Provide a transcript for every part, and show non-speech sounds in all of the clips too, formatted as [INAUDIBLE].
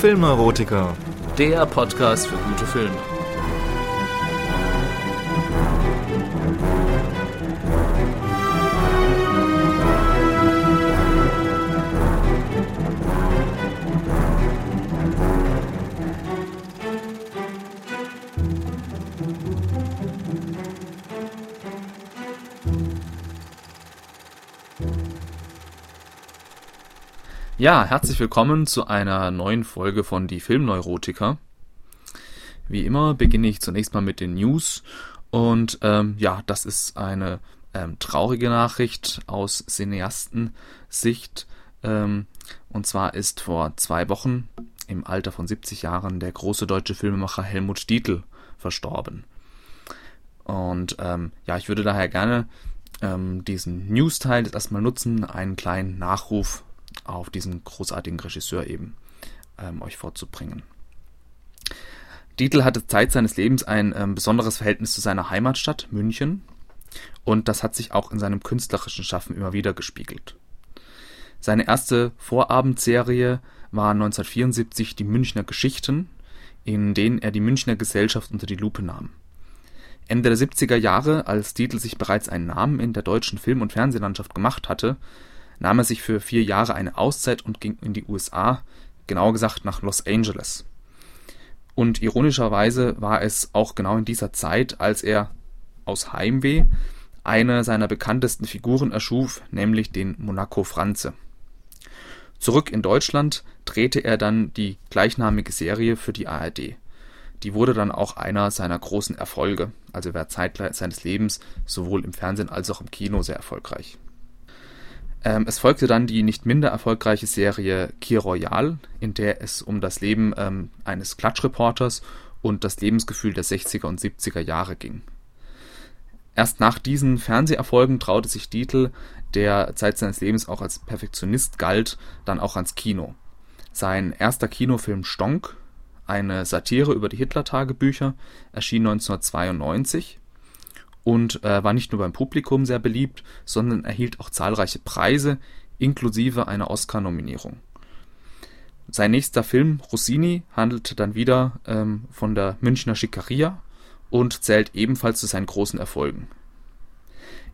Filmneurotiker, der Podcast für gute Filme. Ja, herzlich willkommen zu einer neuen Folge von Die Filmneurotiker. Wie immer beginne ich zunächst mal mit den News und ähm, ja, das ist eine ähm, traurige Nachricht aus Cineastensicht. Ähm, und zwar ist vor zwei Wochen im Alter von 70 Jahren der große deutsche Filmemacher Helmut Dietl verstorben. Und ähm, ja, ich würde daher gerne ähm, diesen News-Teil erstmal nutzen, einen kleinen Nachruf auf diesen großartigen Regisseur eben ähm, euch vorzubringen. Dietl hatte Zeit seines Lebens ein ähm, besonderes Verhältnis zu seiner Heimatstadt München und das hat sich auch in seinem künstlerischen Schaffen immer wieder gespiegelt. Seine erste Vorabendserie war 1974 die Münchner Geschichten, in denen er die Münchner Gesellschaft unter die Lupe nahm. Ende der 70er Jahre, als Dietl sich bereits einen Namen in der deutschen Film- und Fernsehlandschaft gemacht hatte, nahm er sich für vier Jahre eine Auszeit und ging in die USA, genauer gesagt nach Los Angeles. Und ironischerweise war es auch genau in dieser Zeit, als er aus Heimweh eine seiner bekanntesten Figuren erschuf, nämlich den Monaco Franze. Zurück in Deutschland drehte er dann die gleichnamige Serie für die ARD. Die wurde dann auch einer seiner großen Erfolge, also war Zeit seines Lebens sowohl im Fernsehen als auch im Kino sehr erfolgreich. Ähm, es folgte dann die nicht minder erfolgreiche Serie Kir Royal, in der es um das Leben ähm, eines Klatschreporters und das Lebensgefühl der 60er und 70er Jahre ging. Erst nach diesen Fernseherfolgen traute sich Dietl, der Zeit seines Lebens auch als Perfektionist galt, dann auch ans Kino. Sein erster Kinofilm Stonk, eine Satire über die Hitler-Tagebücher, erschien 1992 und äh, war nicht nur beim Publikum sehr beliebt, sondern erhielt auch zahlreiche Preise, inklusive einer Oscar-Nominierung. Sein nächster Film, Rossini, handelte dann wieder ähm, von der Münchner Schickeria und zählt ebenfalls zu seinen großen Erfolgen.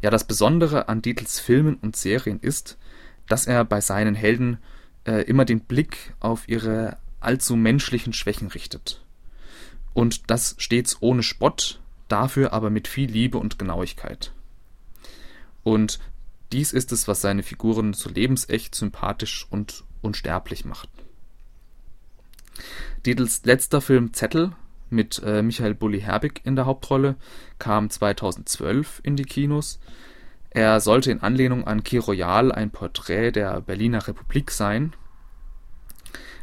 Ja, das Besondere an Dietls Filmen und Serien ist, dass er bei seinen Helden äh, immer den Blick auf ihre allzu menschlichen Schwächen richtet. Und das stets ohne Spott, dafür aber mit viel Liebe und Genauigkeit. Und dies ist es, was seine Figuren so lebensecht, sympathisch und unsterblich macht. Dietls letzter Film Zettel mit äh, Michael Bulli-Herbig in der Hauptrolle kam 2012 in die Kinos. Er sollte in Anlehnung an Key Royal ein Porträt der Berliner Republik sein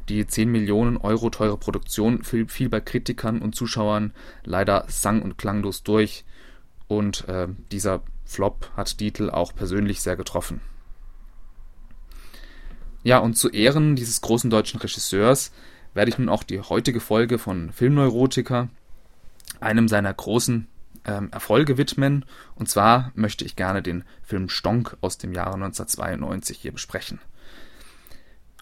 die 10 Millionen Euro teure Produktion fiel bei Kritikern und Zuschauern leider sang- und klanglos durch und äh, dieser Flop hat Dietl auch persönlich sehr getroffen. Ja, und zu Ehren dieses großen deutschen Regisseurs werde ich nun auch die heutige Folge von Filmneurotiker einem seiner großen ähm, Erfolge widmen. Und zwar möchte ich gerne den Film Stonk aus dem Jahre 1992 hier besprechen.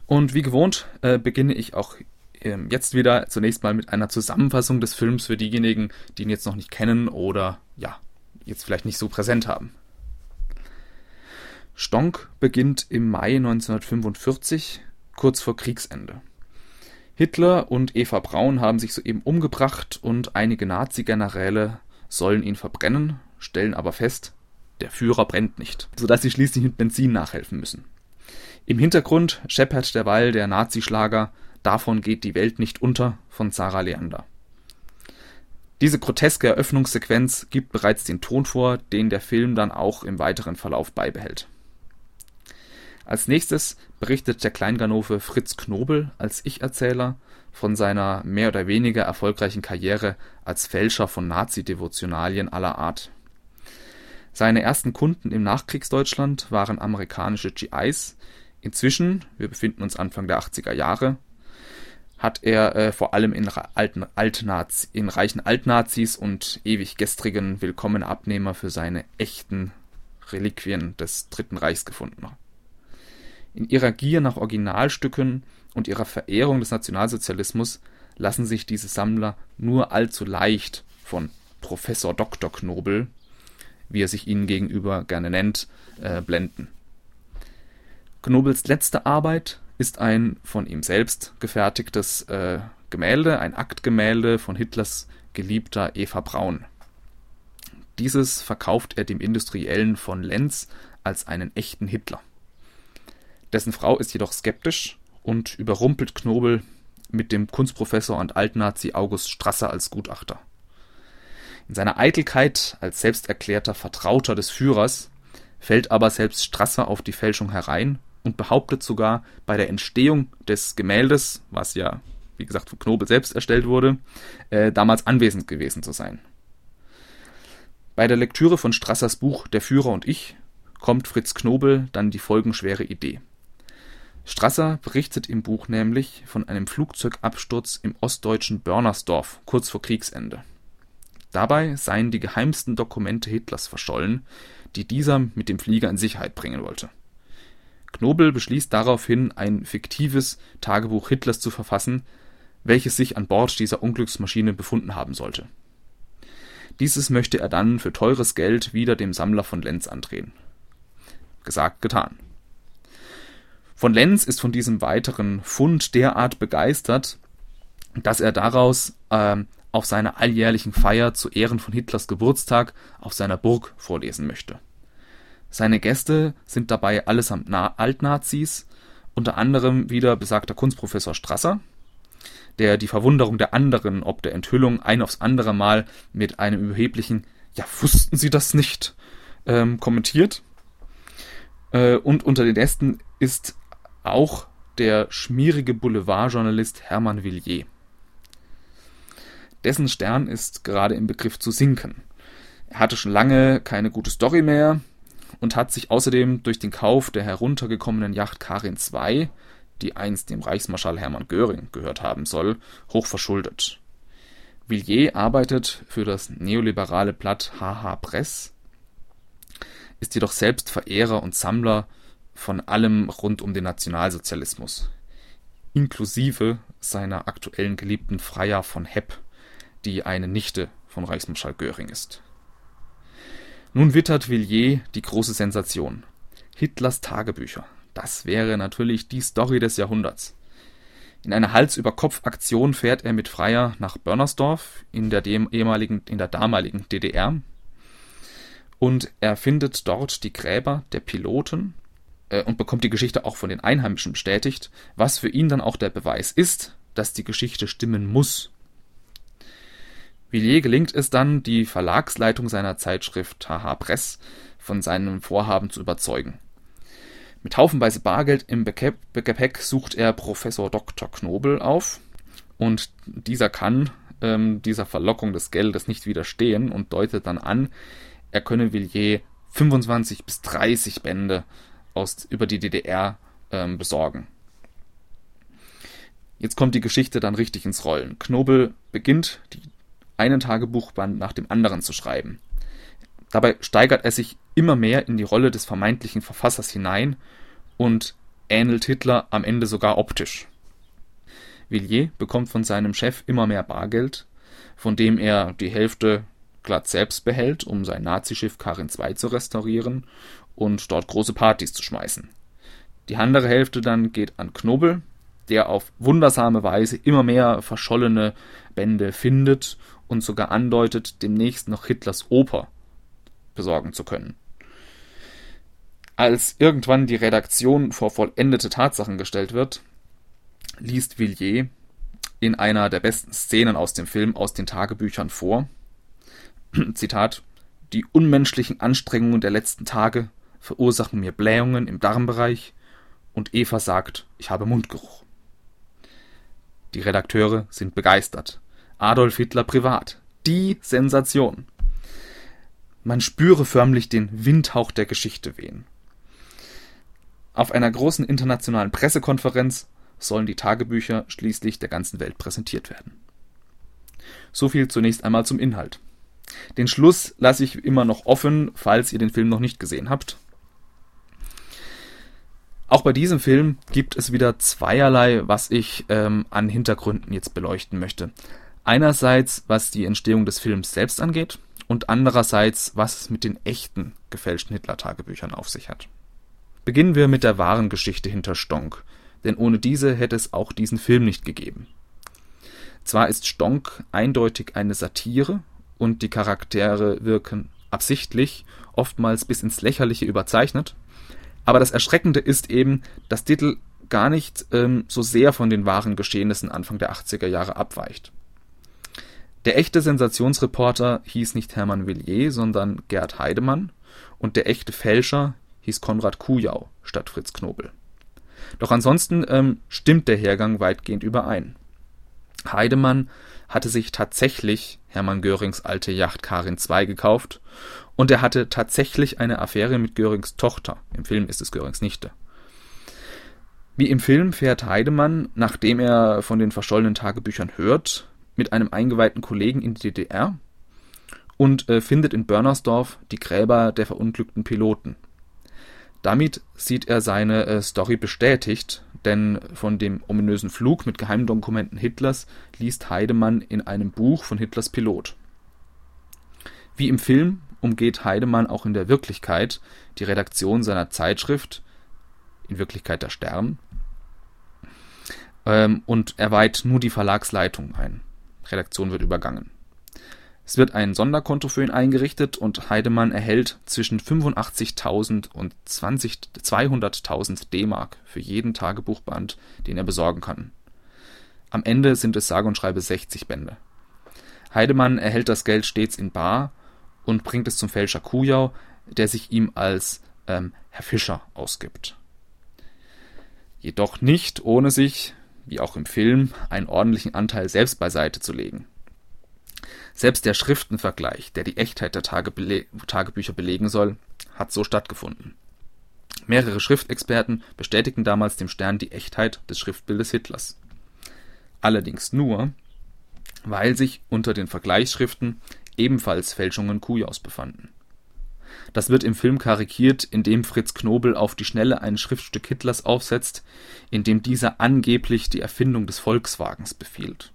Und wie gewohnt äh, beginne ich auch ähm, jetzt wieder zunächst mal mit einer Zusammenfassung des Films für diejenigen, die ihn jetzt noch nicht kennen oder ja, jetzt vielleicht nicht so präsent haben. Stonk beginnt im Mai 1945, kurz vor Kriegsende. Hitler und Eva Braun haben sich soeben umgebracht und einige Nazi-Generäle sollen ihn verbrennen, stellen aber fest, der Führer brennt nicht, sodass sie schließlich mit Benzin nachhelfen müssen. Im Hintergrund scheppert derweil der Nazischlager Davon geht die Welt nicht unter von Sarah Leander. Diese groteske Eröffnungssequenz gibt bereits den Ton vor, den der Film dann auch im weiteren Verlauf beibehält. Als nächstes berichtet der Kleinganove Fritz Knobel als Ich-Erzähler von seiner mehr oder weniger erfolgreichen Karriere als Fälscher von Nazi-Devotionalien aller Art. Seine ersten Kunden im Nachkriegsdeutschland waren amerikanische GIs, Inzwischen, wir befinden uns Anfang der 80er Jahre, hat er äh, vor allem in, alten, Altnazi, in reichen Altnazis und ewig gestrigen willkommene Abnehmer für seine echten Reliquien des Dritten Reichs gefunden. In ihrer Gier nach Originalstücken und ihrer Verehrung des Nationalsozialismus lassen sich diese Sammler nur allzu leicht von Professor Dr. Knobel, wie er sich ihnen gegenüber gerne nennt, äh, blenden. Knobels letzte Arbeit ist ein von ihm selbst gefertigtes äh, Gemälde, ein Aktgemälde von Hitlers geliebter Eva Braun. Dieses verkauft er dem Industriellen von Lenz als einen echten Hitler. Dessen Frau ist jedoch skeptisch und überrumpelt Knobel mit dem Kunstprofessor und Altnazi August Strasser als Gutachter. In seiner Eitelkeit als selbsterklärter Vertrauter des Führers fällt aber selbst Strasser auf die Fälschung herein und behauptet sogar, bei der Entstehung des Gemäldes, was ja, wie gesagt, von Knobel selbst erstellt wurde, äh, damals anwesend gewesen zu sein. Bei der Lektüre von Strassers Buch Der Führer und ich kommt Fritz Knobel dann die folgenschwere Idee. Strasser berichtet im Buch nämlich von einem Flugzeugabsturz im ostdeutschen Börnersdorf kurz vor Kriegsende. Dabei seien die geheimsten Dokumente Hitlers verschollen, die dieser mit dem Flieger in Sicherheit bringen wollte. Knobel beschließt daraufhin, ein fiktives Tagebuch Hitlers zu verfassen, welches sich an Bord dieser Unglücksmaschine befunden haben sollte. Dieses möchte er dann für teures Geld wieder dem Sammler von Lenz andrehen. Gesagt, getan. Von Lenz ist von diesem weiteren Fund derart begeistert, dass er daraus äh, auf seiner alljährlichen Feier zu Ehren von Hitlers Geburtstag auf seiner Burg vorlesen möchte. Seine Gäste sind dabei allesamt Na Altnazis, unter anderem wieder besagter Kunstprofessor Strasser, der die Verwunderung der anderen ob der Enthüllung ein aufs andere Mal mit einem überheblichen Ja, wussten Sie das nicht? Ähm, kommentiert. Äh, und unter den Gästen ist auch der schmierige Boulevardjournalist Hermann Villiers. Dessen Stern ist gerade im Begriff zu sinken. Er hatte schon lange keine gute Story mehr und hat sich außerdem durch den Kauf der heruntergekommenen Yacht Karin II, die einst dem Reichsmarschall Hermann Göring gehört haben soll, hoch verschuldet. Villiers arbeitet für das neoliberale Blatt HH Press, ist jedoch selbst Verehrer und Sammler von allem rund um den Nationalsozialismus, inklusive seiner aktuellen Geliebten Freya von Hepp, die eine Nichte von Reichsmarschall Göring ist. Nun wittert Villiers die große Sensation. Hitlers Tagebücher. Das wäre natürlich die Story des Jahrhunderts. In einer Hals-über-Kopf-Aktion fährt er mit Freier nach Börnersdorf in der, ehemaligen, in der damaligen DDR und er findet dort die Gräber der Piloten äh, und bekommt die Geschichte auch von den Einheimischen bestätigt, was für ihn dann auch der Beweis ist, dass die Geschichte stimmen muss. Villiers gelingt es dann, die Verlagsleitung seiner Zeitschrift Haha Press von seinem Vorhaben zu überzeugen. Mit haufenweise Bargeld im Gepäck sucht er Professor Dr. Knobel auf und dieser kann ähm, dieser Verlockung des Geldes nicht widerstehen und deutet dann an, er könne Villiers 25 bis 30 Bände aus, über die DDR ähm, besorgen. Jetzt kommt die Geschichte dann richtig ins Rollen. Knobel beginnt, die, einen Tagebuchband nach dem anderen zu schreiben. Dabei steigert er sich immer mehr in die Rolle des vermeintlichen Verfassers hinein und ähnelt Hitler am Ende sogar optisch. Villiers bekommt von seinem Chef immer mehr Bargeld, von dem er die Hälfte glatt selbst behält, um sein Nazischiff Karin II zu restaurieren und dort große Partys zu schmeißen. Die andere Hälfte dann geht an Knobel, der auf wundersame Weise immer mehr verschollene Bände findet und sogar andeutet, demnächst noch Hitlers Oper besorgen zu können. Als irgendwann die Redaktion vor vollendete Tatsachen gestellt wird, liest Villiers in einer der besten Szenen aus dem Film aus den Tagebüchern vor. [CLEARS THROAT] Zitat: Die unmenschlichen Anstrengungen der letzten Tage verursachen mir Blähungen im Darmbereich und Eva sagt, ich habe Mundgeruch. Die Redakteure sind begeistert. Adolf Hitler privat. Die Sensation. Man spüre förmlich den Windhauch der Geschichte wehen. Auf einer großen internationalen Pressekonferenz sollen die Tagebücher schließlich der ganzen Welt präsentiert werden. So viel zunächst einmal zum Inhalt. Den Schluss lasse ich immer noch offen, falls ihr den Film noch nicht gesehen habt. Auch bei diesem Film gibt es wieder zweierlei, was ich ähm, an Hintergründen jetzt beleuchten möchte. Einerseits, was die Entstehung des Films selbst angeht und andererseits, was es mit den echten gefälschten Hitler-Tagebüchern auf sich hat. Beginnen wir mit der wahren Geschichte hinter Stonk, denn ohne diese hätte es auch diesen Film nicht gegeben. Zwar ist Stonk eindeutig eine Satire und die Charaktere wirken absichtlich, oftmals bis ins Lächerliche überzeichnet, aber das Erschreckende ist eben, dass Dittl gar nicht ähm, so sehr von den wahren Geschehnissen Anfang der 80er Jahre abweicht. Der echte Sensationsreporter hieß nicht Hermann Villiers, sondern Gerd Heidemann und der echte Fälscher hieß Konrad Kujau statt Fritz Knobel. Doch ansonsten ähm, stimmt der Hergang weitgehend überein. Heidemann hatte sich tatsächlich Hermann Görings alte Yacht Karin II gekauft und er hatte tatsächlich eine Affäre mit Görings Tochter. Im Film ist es Görings Nichte. Wie im Film fährt Heidemann, nachdem er von den verschollenen Tagebüchern hört, mit einem eingeweihten Kollegen in die DDR und äh, findet in Börnersdorf die Gräber der verunglückten Piloten. Damit sieht er seine äh, Story bestätigt, denn von dem ominösen Flug mit Geheimdokumenten Hitlers liest Heidemann in einem Buch von Hitlers Pilot. Wie im Film umgeht Heidemann auch in der Wirklichkeit die Redaktion seiner Zeitschrift, in Wirklichkeit der Stern, ähm, und er weiht nur die Verlagsleitung ein. Redaktion wird übergangen. Es wird ein Sonderkonto für ihn eingerichtet und Heidemann erhält zwischen 85.000 und 200.000 D-Mark für jeden Tagebuchband, den er besorgen kann. Am Ende sind es sage und schreibe 60 Bände. Heidemann erhält das Geld stets in bar und bringt es zum Fälscher Kujau, der sich ihm als ähm, Herr Fischer ausgibt. Jedoch nicht, ohne sich, wie auch im Film, einen ordentlichen Anteil selbst beiseite zu legen. Selbst der Schriftenvergleich, der die Echtheit der Tagebele Tagebücher belegen soll, hat so stattgefunden. Mehrere Schriftexperten bestätigten damals dem Stern die Echtheit des Schriftbildes Hitlers. Allerdings nur, weil sich unter den Vergleichsschriften ebenfalls Fälschungen Kujaus befanden. Das wird im Film karikiert, indem Fritz Knobel auf die Schnelle ein Schriftstück Hitlers aufsetzt, in dem dieser angeblich die Erfindung des Volkswagens befiehlt.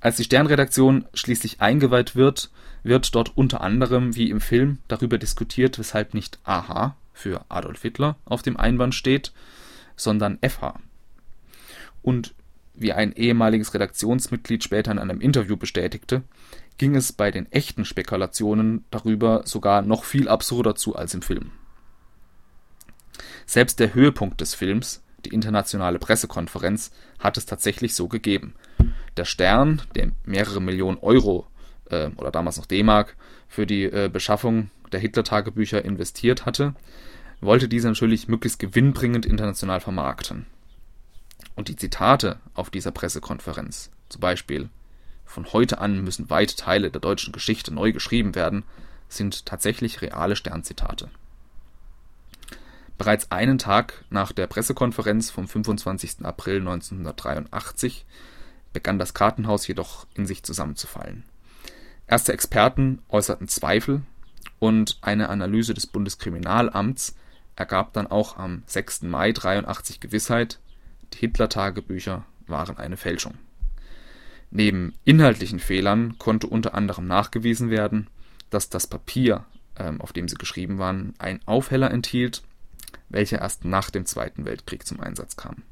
Als die Sternredaktion schließlich eingeweiht wird, wird dort unter anderem wie im Film darüber diskutiert, weshalb nicht AH für Adolf Hitler auf dem Einband steht, sondern FH. Und wie ein ehemaliges Redaktionsmitglied später in einem Interview bestätigte, ging es bei den echten Spekulationen darüber sogar noch viel absurder zu als im Film. Selbst der Höhepunkt des Films, die internationale Pressekonferenz, hat es tatsächlich so gegeben. Der Stern, der mehrere Millionen Euro äh, oder damals noch D-Mark für die äh, Beschaffung der Hitler-Tagebücher investiert hatte, wollte diese natürlich möglichst gewinnbringend international vermarkten. Und die Zitate auf dieser Pressekonferenz, zum Beispiel von heute an müssen weite Teile der deutschen Geschichte neu geschrieben werden, sind tatsächlich reale Sternzitate. Bereits einen Tag nach der Pressekonferenz vom 25. April 1983 begann das Kartenhaus jedoch in sich zusammenzufallen. Erste Experten äußerten Zweifel und eine Analyse des Bundeskriminalamts ergab dann auch am 6. Mai 83 Gewissheit, die Hitler-Tagebücher waren eine Fälschung. Neben inhaltlichen Fehlern konnte unter anderem nachgewiesen werden, dass das Papier, ähm, auf dem sie geschrieben waren, einen Aufheller enthielt, welcher erst nach dem Zweiten Weltkrieg zum Einsatz kam.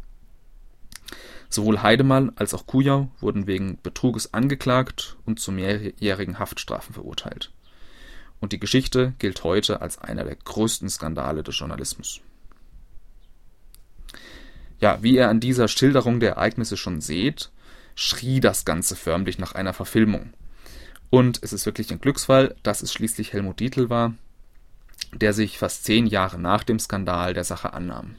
Sowohl Heidemann als auch Kujau wurden wegen Betruges angeklagt und zu mehrjährigen Haftstrafen verurteilt. Und die Geschichte gilt heute als einer der größten Skandale des Journalismus. Ja, wie ihr an dieser Schilderung der Ereignisse schon seht, schrie das Ganze förmlich nach einer Verfilmung. Und es ist wirklich ein Glücksfall, dass es schließlich Helmut Dietl war, der sich fast zehn Jahre nach dem Skandal der Sache annahm.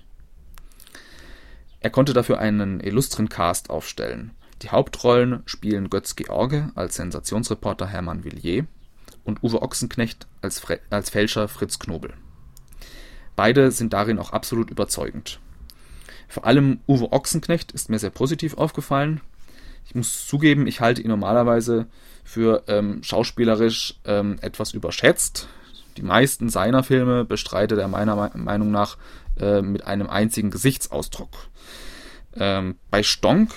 Er konnte dafür einen illustren Cast aufstellen. Die Hauptrollen spielen Götz George als Sensationsreporter Hermann Villiers und Uwe Ochsenknecht als, Fre als Fälscher Fritz Knobel. Beide sind darin auch absolut überzeugend. Vor allem Uwe Ochsenknecht ist mir sehr positiv aufgefallen. Ich muss zugeben, ich halte ihn normalerweise für ähm, schauspielerisch ähm, etwas überschätzt. Die meisten seiner Filme bestreitet er meiner Meinung nach äh, mit einem einzigen Gesichtsausdruck. Ähm, bei Stonk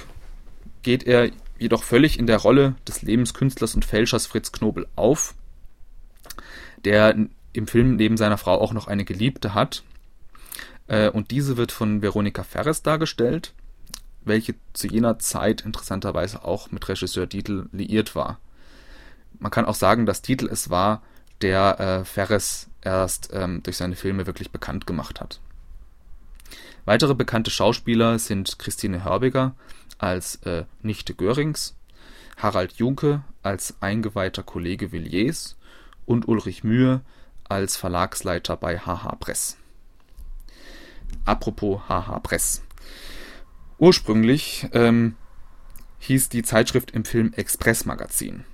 geht er jedoch völlig in der Rolle des Lebenskünstlers und Fälschers Fritz Knobel auf, der im Film neben seiner Frau auch noch eine Geliebte hat. Äh, und diese wird von Veronika Ferres dargestellt, welche zu jener Zeit interessanterweise auch mit Regisseur Dietl liiert war. Man kann auch sagen, dass Dietl es war, der äh, Ferres erst ähm, durch seine Filme wirklich bekannt gemacht hat. Weitere bekannte Schauspieler sind Christine Hörbiger als äh, Nichte Görings, Harald Junke als eingeweihter Kollege Villiers und Ulrich Mühe als Verlagsleiter bei HH Press. Apropos HH Press. Ursprünglich ähm, hieß die Zeitschrift im Film Express Magazin.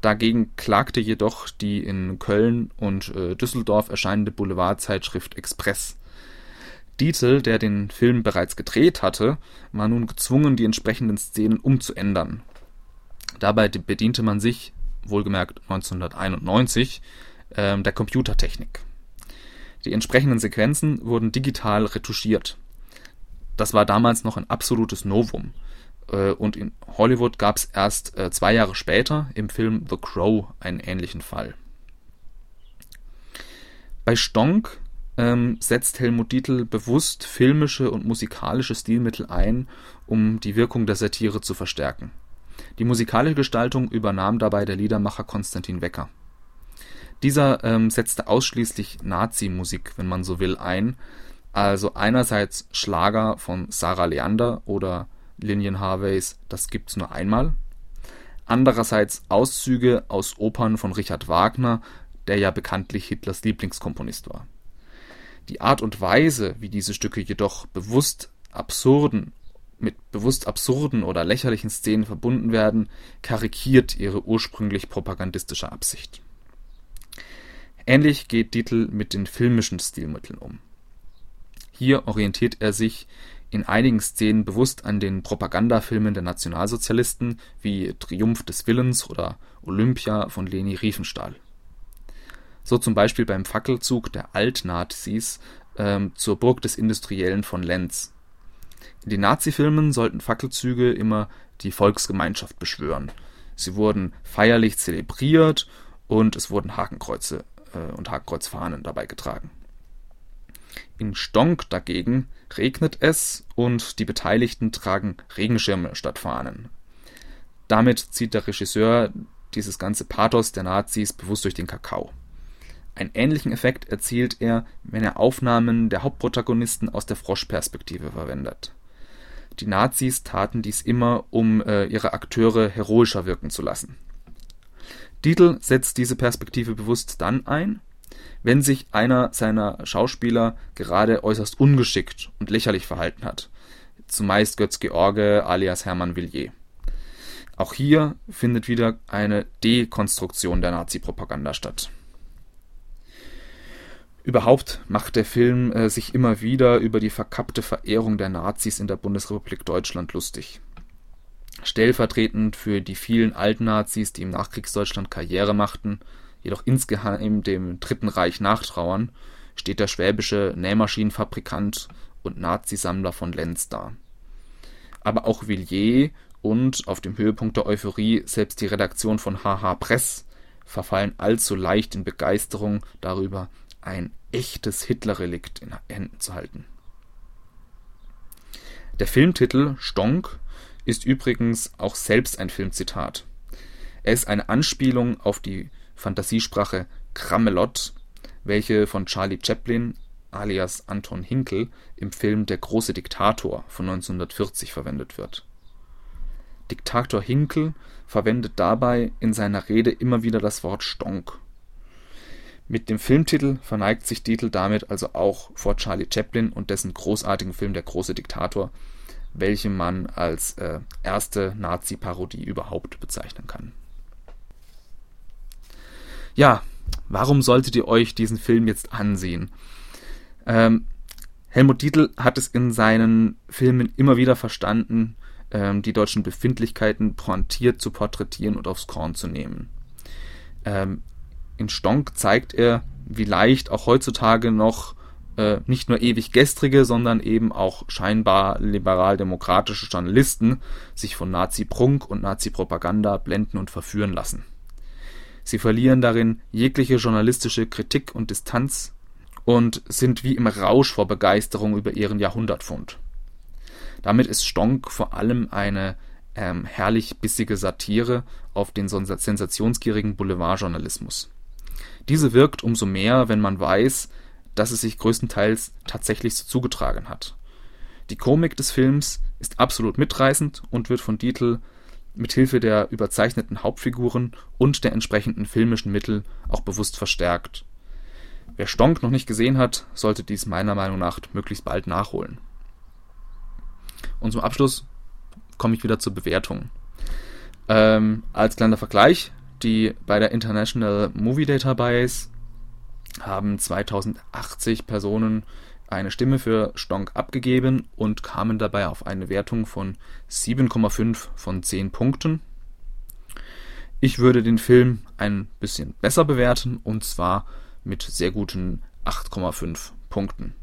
Dagegen klagte jedoch die in Köln und äh, Düsseldorf erscheinende Boulevardzeitschrift Express. Dietl, der den Film bereits gedreht hatte, war nun gezwungen, die entsprechenden Szenen umzuändern. Dabei bediente man sich, wohlgemerkt 1991, äh, der Computertechnik. Die entsprechenden Sequenzen wurden digital retuschiert. Das war damals noch ein absolutes Novum. Äh, und in Hollywood gab es erst äh, zwei Jahre später im Film The Crow einen ähnlichen Fall. Bei Stonk ähm, setzt Helmut Dietl bewusst filmische und musikalische Stilmittel ein, um die Wirkung der Satire zu verstärken. Die musikalische Gestaltung übernahm dabei der Liedermacher Konstantin Wecker. Dieser ähm, setzte ausschließlich Nazi-Musik, wenn man so will, ein, also einerseits Schlager von Sarah Leander oder Linien Harveys Das gibt's nur einmal. Andererseits Auszüge aus Opern von Richard Wagner, der ja bekanntlich Hitlers Lieblingskomponist war. Die Art und Weise, wie diese Stücke jedoch bewusst absurden, mit bewusst absurden oder lächerlichen Szenen verbunden werden, karikiert ihre ursprünglich propagandistische Absicht. Ähnlich geht Dietl mit den filmischen Stilmitteln um. Hier orientiert er sich in einigen Szenen bewusst an den Propagandafilmen der Nationalsozialisten wie Triumph des Willens oder Olympia von Leni Riefenstahl. So zum Beispiel beim Fackelzug der Altnazis ähm, zur Burg des Industriellen von Lenz. In den Nazifilmen sollten Fackelzüge immer die Volksgemeinschaft beschwören. Sie wurden feierlich zelebriert und es wurden Hakenkreuze äh, und Hakenkreuzfahnen dabei getragen. In Stonk dagegen regnet es und die Beteiligten tragen Regenschirme statt Fahnen. Damit zieht der Regisseur dieses ganze Pathos der Nazis bewusst durch den Kakao. Einen ähnlichen Effekt erzielt er, wenn er Aufnahmen der Hauptprotagonisten aus der Froschperspektive verwendet. Die Nazis taten dies immer, um äh, ihre Akteure heroischer wirken zu lassen. Dietl setzt diese Perspektive bewusst dann ein, wenn sich einer seiner Schauspieler gerade äußerst ungeschickt und lächerlich verhalten hat. Zumeist Götz George alias Hermann Villiers. Auch hier findet wieder eine Dekonstruktion der Nazi-Propaganda statt. Überhaupt macht der Film äh, sich immer wieder über die verkappte Verehrung der Nazis in der Bundesrepublik Deutschland lustig. Stellvertretend für die vielen alten Nazis, die im Nachkriegsdeutschland Karriere machten, jedoch insgeheim dem Dritten Reich nachtrauern, steht der schwäbische Nähmaschinenfabrikant und Nazisammler von Lenz da. Aber auch Villiers und auf dem Höhepunkt der Euphorie selbst die Redaktion von HH Press verfallen allzu leicht in Begeisterung darüber, ein echtes Hitlerrelikt in Händen zu halten. Der Filmtitel Stonk ist übrigens auch selbst ein Filmzitat. Er ist eine Anspielung auf die Fantasiesprache Kramelott, welche von Charlie Chaplin alias Anton Hinkel im Film Der große Diktator von 1940 verwendet wird. Diktator Hinkel verwendet dabei in seiner Rede immer wieder das Wort Stonk. Mit dem Filmtitel verneigt sich Dietl damit also auch vor Charlie Chaplin und dessen großartigen Film Der große Diktator, welchen man als äh, erste Nazi-Parodie überhaupt bezeichnen kann. Ja, warum solltet ihr euch diesen Film jetzt ansehen? Ähm, Helmut Dietl hat es in seinen Filmen immer wieder verstanden, ähm, die deutschen Befindlichkeiten pointiert zu porträtieren und aufs Korn zu nehmen. Ähm, in Stonk zeigt er, wie leicht auch heutzutage noch äh, nicht nur ewig gestrige, sondern eben auch scheinbar liberal-demokratische Journalisten sich von Nazi-Prunk und Nazi-Propaganda blenden und verführen lassen. Sie verlieren darin jegliche journalistische Kritik und Distanz und sind wie im Rausch vor Begeisterung über ihren Jahrhundertfund. Damit ist Stonk vor allem eine ähm, herrlich bissige Satire auf den sensationsgierigen Boulevardjournalismus. Diese wirkt umso mehr, wenn man weiß, dass es sich größtenteils tatsächlich so zugetragen hat. Die Komik des Films ist absolut mitreißend und wird von Dietl mit Hilfe der überzeichneten Hauptfiguren und der entsprechenden filmischen Mittel auch bewusst verstärkt. Wer Stonk noch nicht gesehen hat, sollte dies meiner Meinung nach möglichst bald nachholen. Und zum Abschluss komme ich wieder zur Bewertung. Ähm, als kleiner Vergleich, die bei der International Movie Database haben 2080 Personen eine Stimme für Stonk abgegeben und kamen dabei auf eine Wertung von 7,5 von 10 Punkten. Ich würde den Film ein bisschen besser bewerten und zwar mit sehr guten 8,5 Punkten.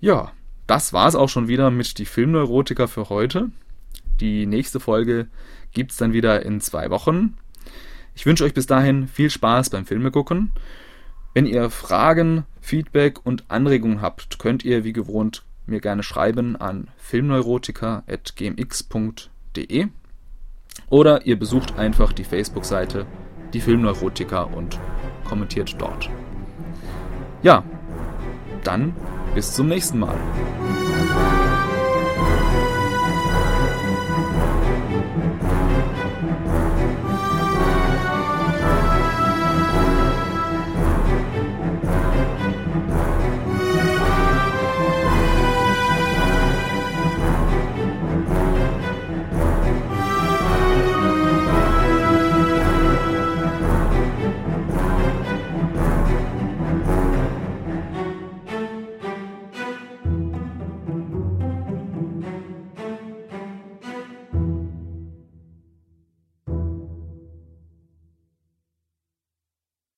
Ja, das war es auch schon wieder mit die Filmneurotiker für heute. Die nächste Folge gibt es dann wieder in zwei Wochen. Ich wünsche euch bis dahin viel Spaß beim Filme gucken. Wenn ihr Fragen, Feedback und Anregungen habt, könnt ihr wie gewohnt mir gerne schreiben an filmneurotiker.gmx.de oder ihr besucht einfach die Facebook-Seite Die Filmneurotiker und kommentiert dort. Ja, dann bis zum nächsten Mal.